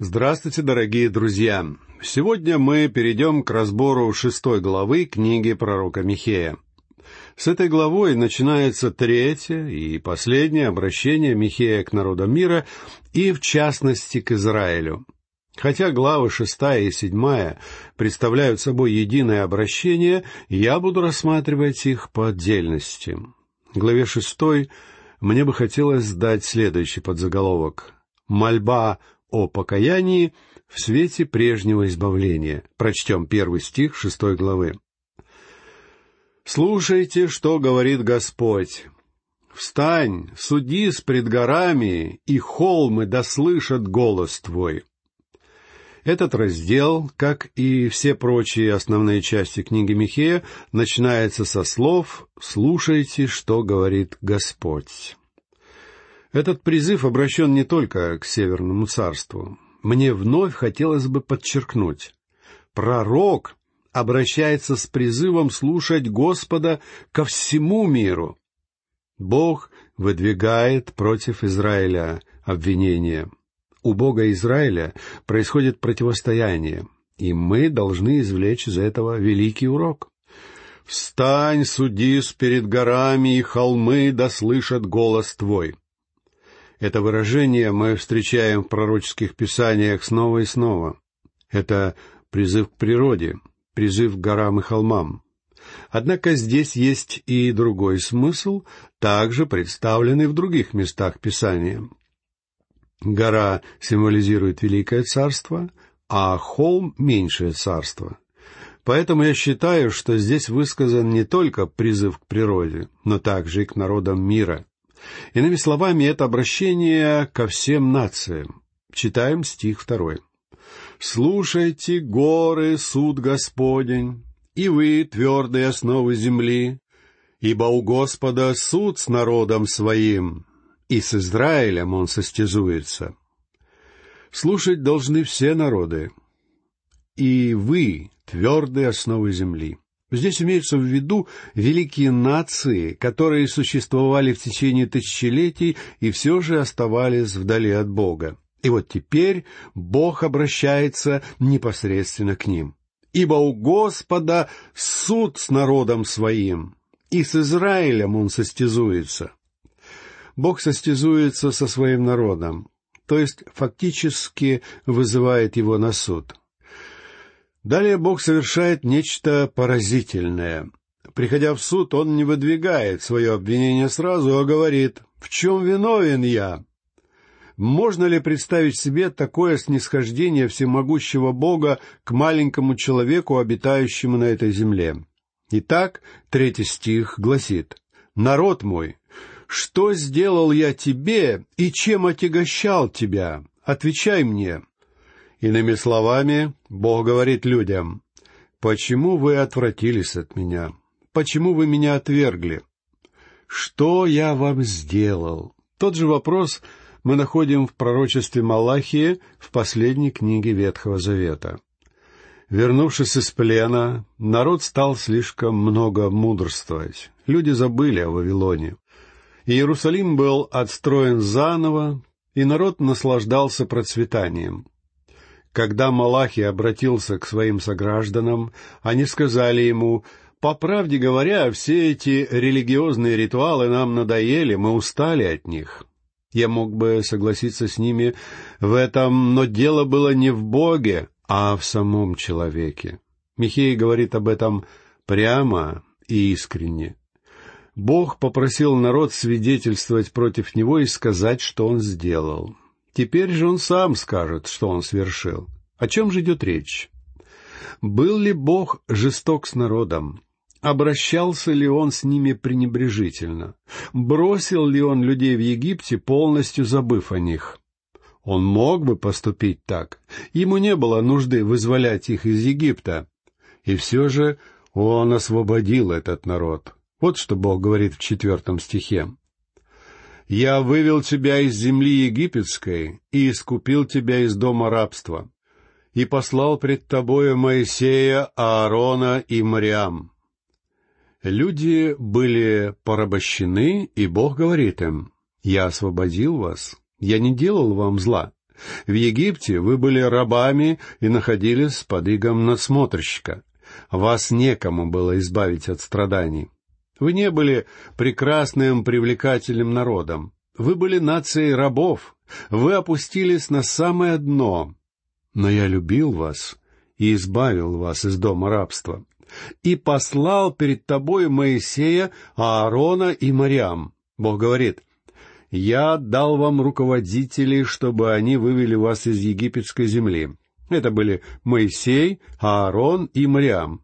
Здравствуйте, дорогие друзья! Сегодня мы перейдем к разбору шестой главы книги пророка Михея. С этой главой начинается третье и последнее обращение Михея к народам мира и, в частности, к Израилю. Хотя главы шестая и седьмая представляют собой единое обращение, я буду рассматривать их по отдельности. В главе шестой мне бы хотелось дать следующий подзаголовок «Мольба о покаянии в свете прежнего избавления». Прочтем первый стих шестой главы. «Слушайте, что говорит Господь. Встань, суди с пред горами, и холмы дослышат голос Твой. Этот раздел, как и все прочие основные части книги Михея, начинается со слов «Слушайте, что говорит Господь». Этот призыв обращен не только к Северному царству. Мне вновь хотелось бы подчеркнуть. Пророк обращается с призывом слушать Господа ко всему миру. Бог выдвигает против Израиля обвинения у Бога Израиля происходит противостояние, и мы должны извлечь из этого великий урок. «Встань, судись перед горами, и холмы да слышат голос твой». Это выражение мы встречаем в пророческих писаниях снова и снова. Это призыв к природе, призыв к горам и холмам. Однако здесь есть и другой смысл, также представленный в других местах Писания. Гора символизирует Великое Царство, а холм — меньшее царство. Поэтому я считаю, что здесь высказан не только призыв к природе, но также и к народам мира. Иными словами, это обращение ко всем нациям. Читаем стих второй. «Слушайте, горы, суд Господень, и вы, твердые основы земли, ибо у Господа суд с народом своим, и с Израилем он состязуется. Слушать должны все народы, и вы — твердые основы земли. Здесь имеются в виду великие нации, которые существовали в течение тысячелетий и все же оставались вдали от Бога. И вот теперь Бог обращается непосредственно к ним. «Ибо у Господа суд с народом своим, и с Израилем он состязуется». Бог состязуется со своим народом, то есть фактически вызывает его на суд. Далее Бог совершает нечто поразительное. Приходя в суд, Он не выдвигает свое обвинение сразу, а говорит «В чем виновен я?» Можно ли представить себе такое снисхождение всемогущего Бога к маленькому человеку, обитающему на этой земле? Итак, третий стих гласит «Народ мой, что сделал я тебе и чем отягощал тебя? Отвечай мне. Иными словами, Бог говорит людям, «Почему вы отвратились от меня? Почему вы меня отвергли? Что я вам сделал?» Тот же вопрос мы находим в пророчестве Малахии в последней книге Ветхого Завета. Вернувшись из плена, народ стал слишком много мудрствовать. Люди забыли о Вавилоне. Иерусалим был отстроен заново, и народ наслаждался процветанием. Когда Малахи обратился к своим согражданам, они сказали ему, «По правде говоря, все эти религиозные ритуалы нам надоели, мы устали от них». Я мог бы согласиться с ними в этом, но дело было не в Боге, а в самом человеке. Михей говорит об этом прямо и искренне. Бог попросил народ свидетельствовать против него и сказать, что он сделал. Теперь же он сам скажет, что он свершил. О чем же идет речь? Был ли Бог жесток с народом? Обращался ли он с ними пренебрежительно? Бросил ли он людей в Египте, полностью забыв о них? Он мог бы поступить так. Ему не было нужды вызволять их из Египта. И все же он освободил этот народ. Вот что Бог говорит в четвертом стихе. «Я вывел тебя из земли египетской и искупил тебя из дома рабства, и послал пред тобою Моисея, Аарона и Мариам». Люди были порабощены, и Бог говорит им, «Я освободил вас, я не делал вам зла. В Египте вы были рабами и находились под игом надсмотрщика. Вас некому было избавить от страданий. Вы не были прекрасным, привлекательным народом. Вы были нацией рабов. Вы опустились на самое дно. Но я любил вас и избавил вас из дома рабства. И послал перед тобой Моисея, Аарона и Мариам. Бог говорит, «Я дал вам руководителей, чтобы они вывели вас из египетской земли». Это были Моисей, Аарон и Мариам.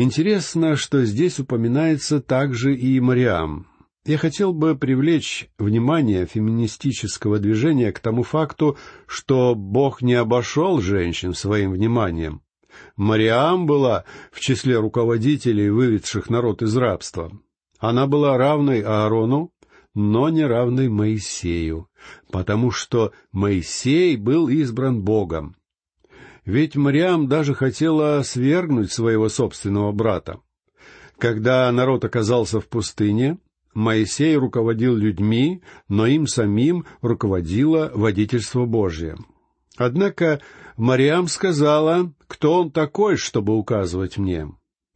Интересно, что здесь упоминается также и Мариам. Я хотел бы привлечь внимание феминистического движения к тому факту, что Бог не обошел женщин своим вниманием. Мариам была в числе руководителей, выведших народ из рабства. Она была равной Аарону, но не равной Моисею, потому что Моисей был избран Богом. Ведь Мариам даже хотела свергнуть своего собственного брата. Когда народ оказался в пустыне, Моисей руководил людьми, но им самим руководило водительство Божье. Однако Мариам сказала, кто он такой, чтобы указывать мне.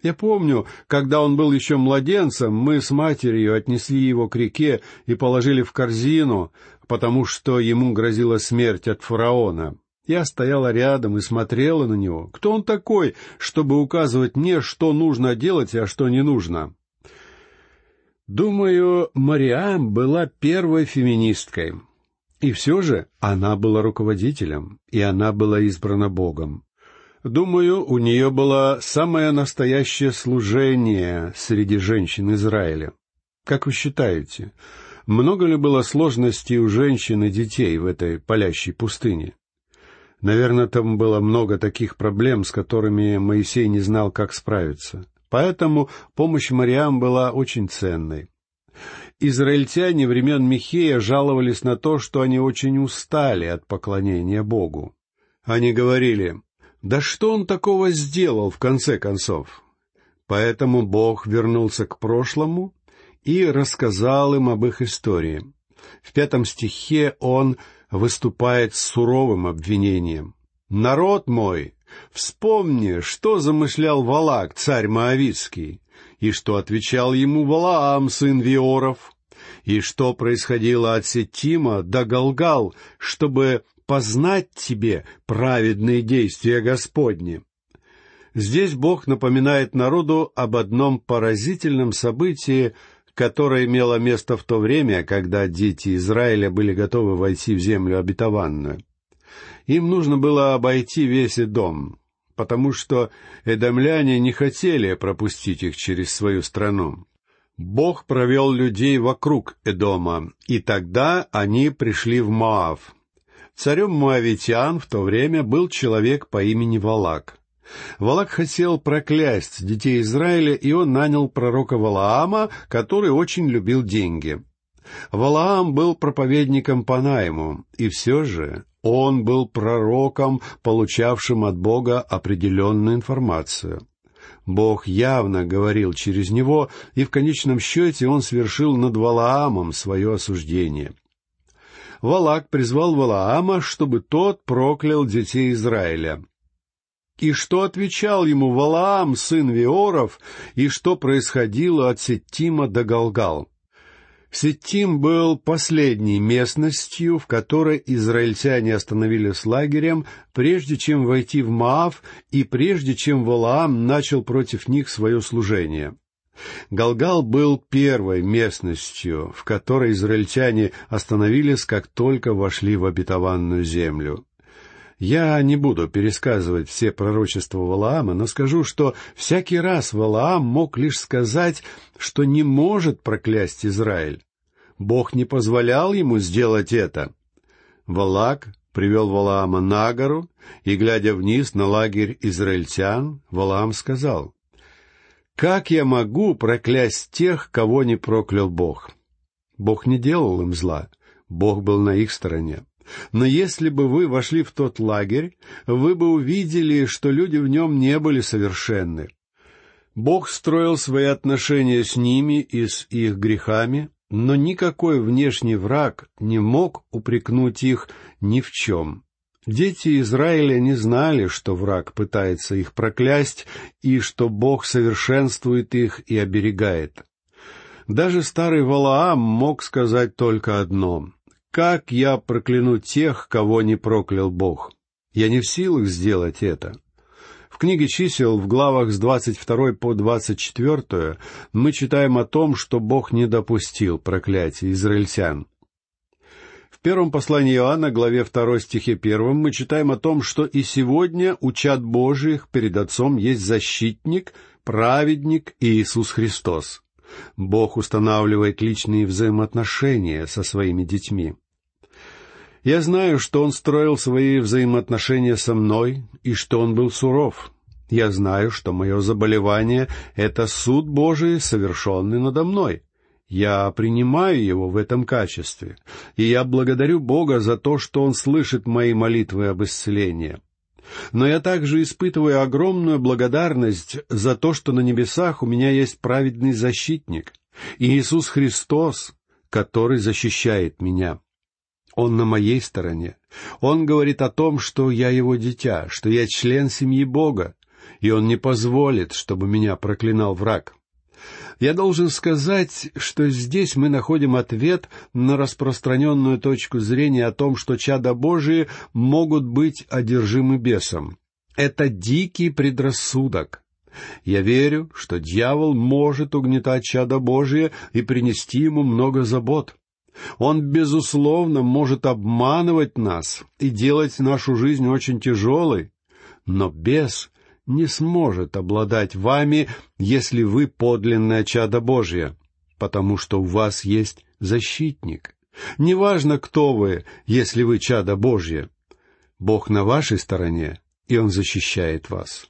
Я помню, когда он был еще младенцем, мы с матерью отнесли его к реке и положили в корзину, потому что ему грозила смерть от фараона. Я стояла рядом и смотрела на него. Кто он такой, чтобы указывать мне, что нужно делать, а что не нужно? Думаю, Мариам была первой феминисткой. И все же она была руководителем, и она была избрана Богом. Думаю, у нее было самое настоящее служение среди женщин Израиля. Как вы считаете, много ли было сложностей у женщин и детей в этой палящей пустыне? Наверное, там было много таких проблем, с которыми Моисей не знал, как справиться. Поэтому помощь Мариам была очень ценной. Израильтяне времен Михея жаловались на то, что они очень устали от поклонения Богу. Они говорили, «Да что он такого сделал, в конце концов?» Поэтому Бог вернулся к прошлому и рассказал им об их истории. В пятом стихе он выступает с суровым обвинением. «Народ мой, вспомни, что замышлял Валак, царь Моавицкий, и что отвечал ему Валаам, сын Виоров, и что происходило от Сетима до Галгал, чтобы познать тебе праведные действия Господни». Здесь Бог напоминает народу об одном поразительном событии, которое имело место в то время, когда дети Израиля были готовы войти в землю обетованную. Им нужно было обойти весь дом, потому что эдомляне не хотели пропустить их через свою страну. Бог провел людей вокруг Эдома, и тогда они пришли в Моав. Царем Моавитян в то время был человек по имени Валак. Валак хотел проклясть детей Израиля, и он нанял пророка Валаама, который очень любил деньги. Валаам был проповедником по найму, и все же он был пророком, получавшим от Бога определенную информацию. Бог явно говорил через него, и в конечном счете он свершил над Валаамом свое осуждение. Валак призвал Валаама, чтобы тот проклял детей Израиля. И что отвечал ему Валаам, сын Виоров, и что происходило от Сеттима до Галгал? Сеттим был последней местностью, в которой израильтяне остановились лагерем, прежде чем войти в Маав и прежде чем Валаам начал против них свое служение. Галгал был первой местностью, в которой израильтяне остановились, как только вошли в обетованную землю. Я не буду пересказывать все пророчества Валаама, но скажу, что всякий раз Валаам мог лишь сказать, что не может проклясть Израиль. Бог не позволял ему сделать это. Валак привел Валаама на гору, и, глядя вниз на лагерь израильтян, Валаам сказал, «Как я могу проклясть тех, кого не проклял Бог?» Бог не делал им зла, Бог был на их стороне. Но если бы вы вошли в тот лагерь, вы бы увидели, что люди в нем не были совершенны. Бог строил свои отношения с ними и с их грехами но никакой внешний враг не мог упрекнуть их ни в чем. Дети Израиля не знали, что враг пытается их проклясть и что Бог совершенствует их и оберегает. Даже старый Валаам мог сказать только одно «Как я прокляну тех, кого не проклял Бог?» Я не в силах сделать это. В книге чисел в главах с 22 по 24 мы читаем о том, что Бог не допустил проклятия израильтян. В первом послании Иоанна, главе 2 стихе 1, мы читаем о том, что и сегодня у чад Божиих перед Отцом есть защитник, праведник Иисус Христос. Бог устанавливает личные взаимоотношения со своими детьми. Я знаю, что он строил свои взаимоотношения со мной и что он был суров. Я знаю, что мое заболевание — это суд Божий, совершенный надо мной. Я принимаю его в этом качестве, и я благодарю Бога за то, что Он слышит мои молитвы об исцелении. Но я также испытываю огромную благодарность за то, что на небесах у меня есть праведный защитник, Иисус Христос, который защищает меня. Он на моей стороне. Он говорит о том, что я его дитя, что я член семьи Бога, и он не позволит, чтобы меня проклинал враг. Я должен сказать, что здесь мы находим ответ на распространенную точку зрения о том, что чада Божии могут быть одержимы бесом. Это дикий предрассудок. Я верю, что дьявол может угнетать чада Божие и принести ему много забот. Он, безусловно, может обманывать нас и делать нашу жизнь очень тяжелой, но бес не сможет обладать вами, если вы подлинное чадо Божье, потому что у вас есть защитник. Неважно, кто вы, если вы чадо Божье. Бог на вашей стороне, и Он защищает вас.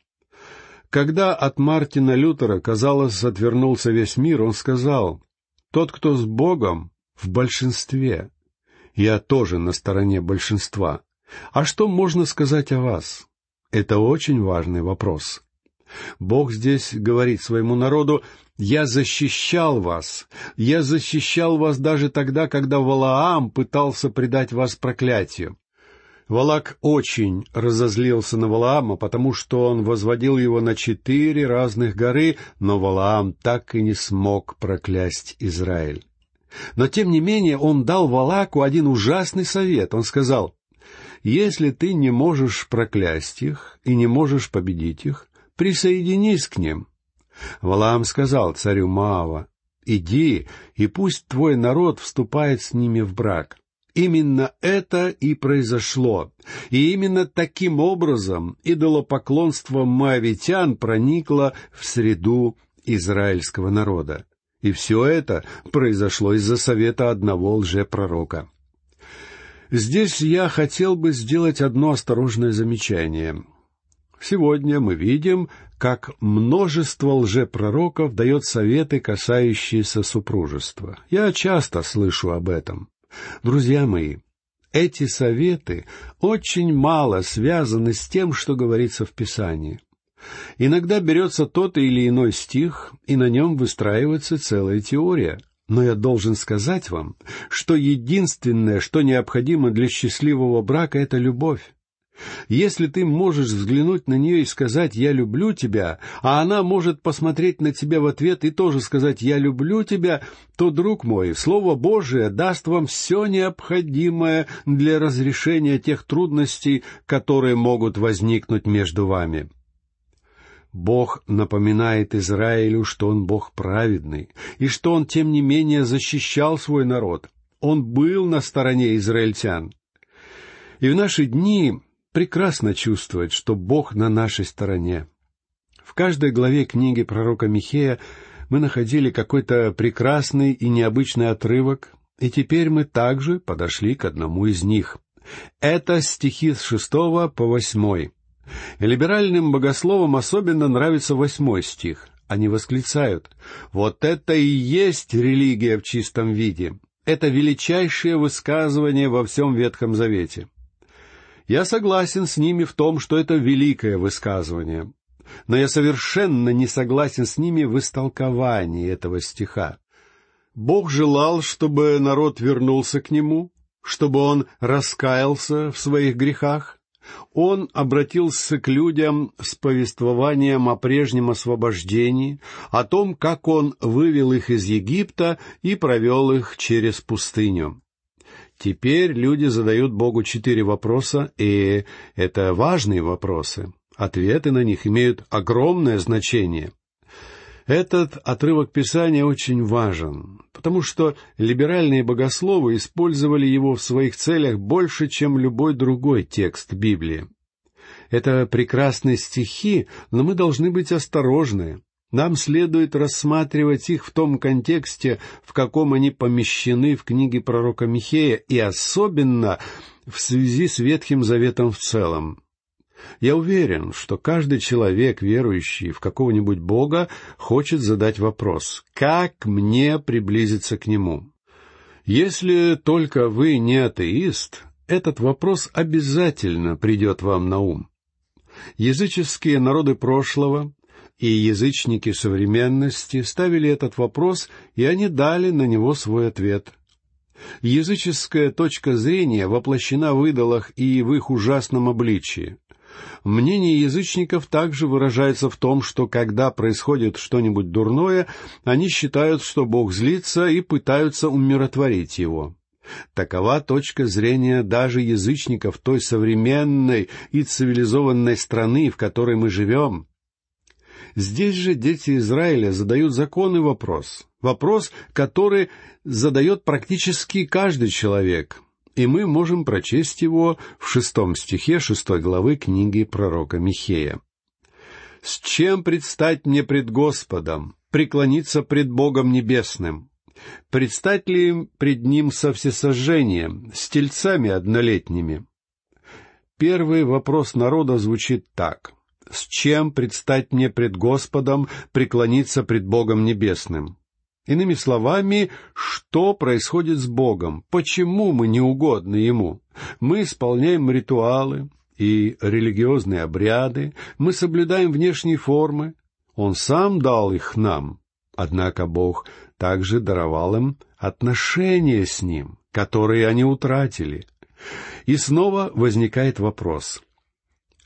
Когда от Мартина Лютера, казалось, отвернулся весь мир, он сказал, «Тот, кто с Богом, в большинстве. Я тоже на стороне большинства. А что можно сказать о вас? Это очень важный вопрос. Бог здесь говорит своему народу, «Я защищал вас. Я защищал вас даже тогда, когда Валаам пытался предать вас проклятию». Валак очень разозлился на Валаама, потому что он возводил его на четыре разных горы, но Валаам так и не смог проклясть Израиль. Но, тем не менее, он дал Валаку один ужасный совет. Он сказал, «Если ты не можешь проклясть их и не можешь победить их, присоединись к ним». Валаам сказал царю Маава, «Иди, и пусть твой народ вступает с ними в брак». Именно это и произошло, и именно таким образом идолопоклонство маавитян проникло в среду израильского народа. И все это произошло из-за совета одного лжепророка. Здесь я хотел бы сделать одно осторожное замечание. Сегодня мы видим, как множество лжепророков дает советы, касающиеся супружества. Я часто слышу об этом. Друзья мои, эти советы очень мало связаны с тем, что говорится в Писании. Иногда берется тот или иной стих, и на нем выстраивается целая теория. Но я должен сказать вам, что единственное, что необходимо для счастливого брака, это любовь. Если ты можешь взглянуть на нее и сказать «я люблю тебя», а она может посмотреть на тебя в ответ и тоже сказать «я люблю тебя», то, друг мой, Слово Божие даст вам все необходимое для разрешения тех трудностей, которые могут возникнуть между вами. Бог напоминает Израилю, что Он Бог праведный, и что Он, тем не менее, защищал свой народ. Он был на стороне израильтян. И в наши дни прекрасно чувствовать, что Бог на нашей стороне. В каждой главе книги пророка Михея мы находили какой-то прекрасный и необычный отрывок, и теперь мы также подошли к одному из них. Это стихи с шестого по восьмой. Либеральным богословам особенно нравится восьмой стих. Они восклицают «Вот это и есть религия в чистом виде! Это величайшее высказывание во всем Ветхом Завете!» Я согласен с ними в том, что это великое высказывание, но я совершенно не согласен с ними в истолковании этого стиха. Бог желал, чтобы народ вернулся к Нему, чтобы он раскаялся в своих грехах. Он обратился к людям с повествованием о прежнем освобождении, о том, как он вывел их из Египта и провел их через пустыню. Теперь люди задают Богу четыре вопроса, и это важные вопросы. Ответы на них имеют огромное значение. Этот отрывок Писания очень важен, потому что либеральные богословы использовали его в своих целях больше, чем любой другой текст Библии. Это прекрасные стихи, но мы должны быть осторожны. Нам следует рассматривать их в том контексте, в каком они помещены в книге пророка Михея, и особенно в связи с Ветхим Заветом в целом. Я уверен, что каждый человек, верующий в какого-нибудь Бога, хочет задать вопрос «Как мне приблизиться к Нему?» Если только вы не атеист, этот вопрос обязательно придет вам на ум. Языческие народы прошлого и язычники современности ставили этот вопрос, и они дали на него свой ответ. Языческая точка зрения воплощена в идолах и в их ужасном обличии. Мнение язычников также выражается в том, что когда происходит что-нибудь дурное, они считают, что Бог злится и пытаются умиротворить его. Такова точка зрения даже язычников той современной и цивилизованной страны, в которой мы живем. Здесь же дети Израиля задают законный вопрос. Вопрос, который задает практически каждый человек и мы можем прочесть его в шестом стихе шестой главы книги пророка Михея. «С чем предстать мне пред Господом, преклониться пред Богом Небесным? Предстать ли пред Ним со всесожжением, с тельцами однолетними?» Первый вопрос народа звучит так. «С чем предстать мне пред Господом, преклониться пред Богом Небесным?» Иными словами, что происходит с Богом? Почему мы не угодны Ему? Мы исполняем ритуалы и религиозные обряды, мы соблюдаем внешние формы. Он сам дал их нам. Однако Бог также даровал им отношения с Ним, которые они утратили. И снова возникает вопрос.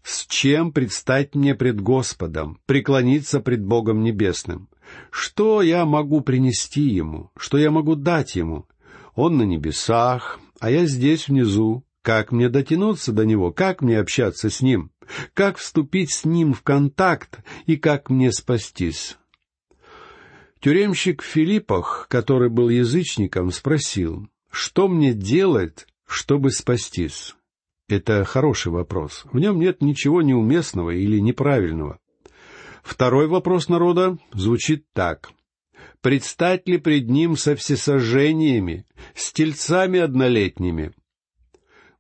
С чем предстать мне пред Господом, преклониться пред Богом Небесным? Что я могу принести ему? Что я могу дать ему? Он на небесах, а я здесь внизу. Как мне дотянуться до него? Как мне общаться с ним? Как вступить с ним в контакт? И как мне спастись? Тюремщик в Филиппах, который был язычником, спросил, что мне делать, чтобы спастись? Это хороший вопрос. В нем нет ничего неуместного или неправильного. Второй вопрос народа звучит так. «Предстать ли пред ним со всесожжениями, с тельцами однолетними?»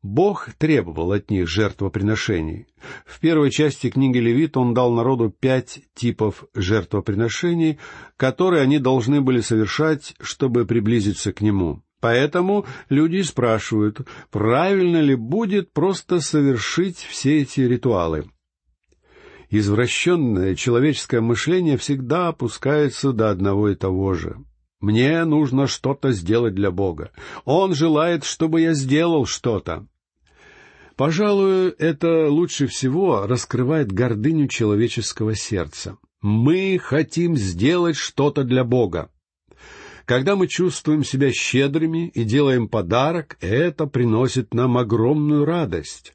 Бог требовал от них жертвоприношений. В первой части книги Левит он дал народу пять типов жертвоприношений, которые они должны были совершать, чтобы приблизиться к нему. Поэтому люди спрашивают, правильно ли будет просто совершить все эти ритуалы извращенное человеческое мышление всегда опускается до одного и того же. Мне нужно что-то сделать для Бога. Он желает, чтобы я сделал что-то. Пожалуй, это лучше всего раскрывает гордыню человеческого сердца. Мы хотим сделать что-то для Бога. Когда мы чувствуем себя щедрыми и делаем подарок, это приносит нам огромную радость.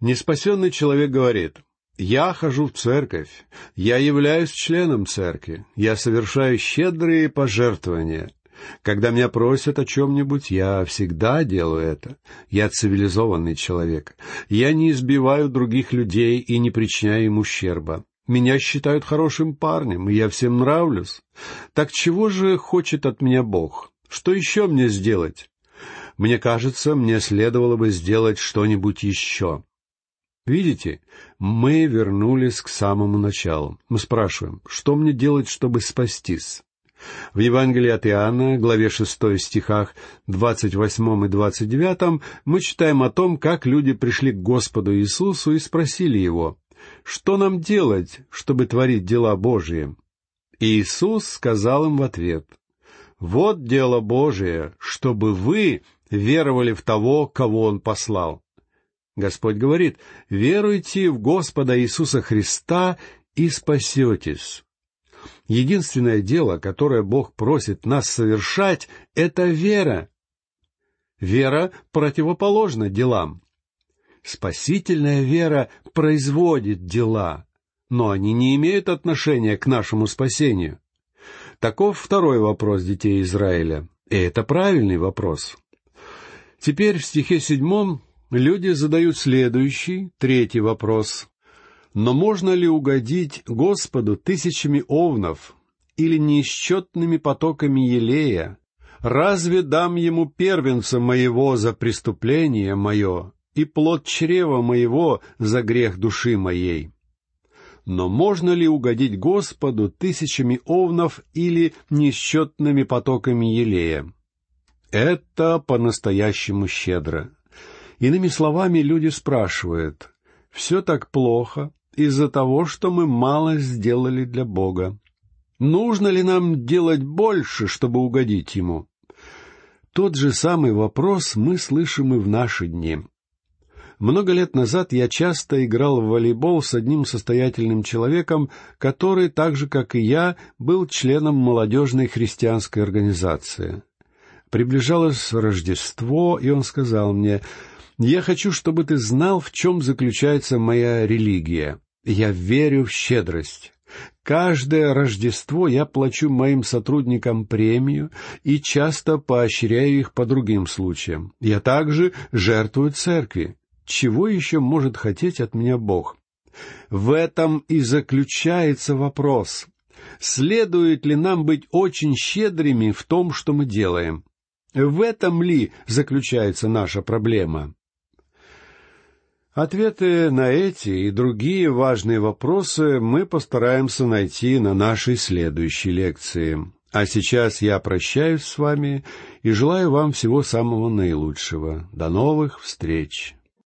Неспасенный человек говорит, я хожу в церковь, я являюсь членом церкви, я совершаю щедрые пожертвования. Когда меня просят о чем-нибудь, я всегда делаю это. Я цивилизованный человек. Я не избиваю других людей и не причиняю им ущерба. Меня считают хорошим парнем, и я всем нравлюсь. Так чего же хочет от меня Бог? Что еще мне сделать? Мне кажется, мне следовало бы сделать что-нибудь еще. Видите, мы вернулись к самому началу. Мы спрашиваем, что мне делать, чтобы спастись? В Евангелии от Иоанна, главе 6 стихах 28 и 29, мы читаем о том, как люди пришли к Господу Иисусу и спросили Его, что нам делать, чтобы творить дела Божьи? И Иисус сказал им в ответ, Вот дело Божие, чтобы вы веровали в того, кого Он послал. Господь говорит, веруйте в Господа Иисуса Христа и спасетесь. Единственное дело, которое Бог просит нас совершать, — это вера. Вера противоположна делам. Спасительная вера производит дела, но они не имеют отношения к нашему спасению. Таков второй вопрос детей Израиля. И это правильный вопрос. Теперь в стихе седьмом люди задают следующий, третий вопрос. Но можно ли угодить Господу тысячами овнов или неисчетными потоками елея? Разве дам ему первенца моего за преступление мое и плод чрева моего за грех души моей? Но можно ли угодить Господу тысячами овнов или несчетными потоками елея? Это по-настоящему щедро. Иными словами, люди спрашивают, все так плохо из-за того, что мы мало сделали для Бога. Нужно ли нам делать больше, чтобы угодить Ему? Тот же самый вопрос мы слышим и в наши дни. Много лет назад я часто играл в волейбол с одним состоятельным человеком, который, так же как и я, был членом молодежной христианской организации. Приближалось Рождество, и он сказал мне, «Я хочу, чтобы ты знал, в чем заключается моя религия. Я верю в щедрость». Каждое Рождество я плачу моим сотрудникам премию и часто поощряю их по другим случаям. Я также жертвую церкви чего еще может хотеть от меня Бог? В этом и заключается вопрос. Следует ли нам быть очень щедрыми в том, что мы делаем? В этом ли заключается наша проблема? Ответы на эти и другие важные вопросы мы постараемся найти на нашей следующей лекции. А сейчас я прощаюсь с вами и желаю вам всего самого наилучшего. До новых встреч!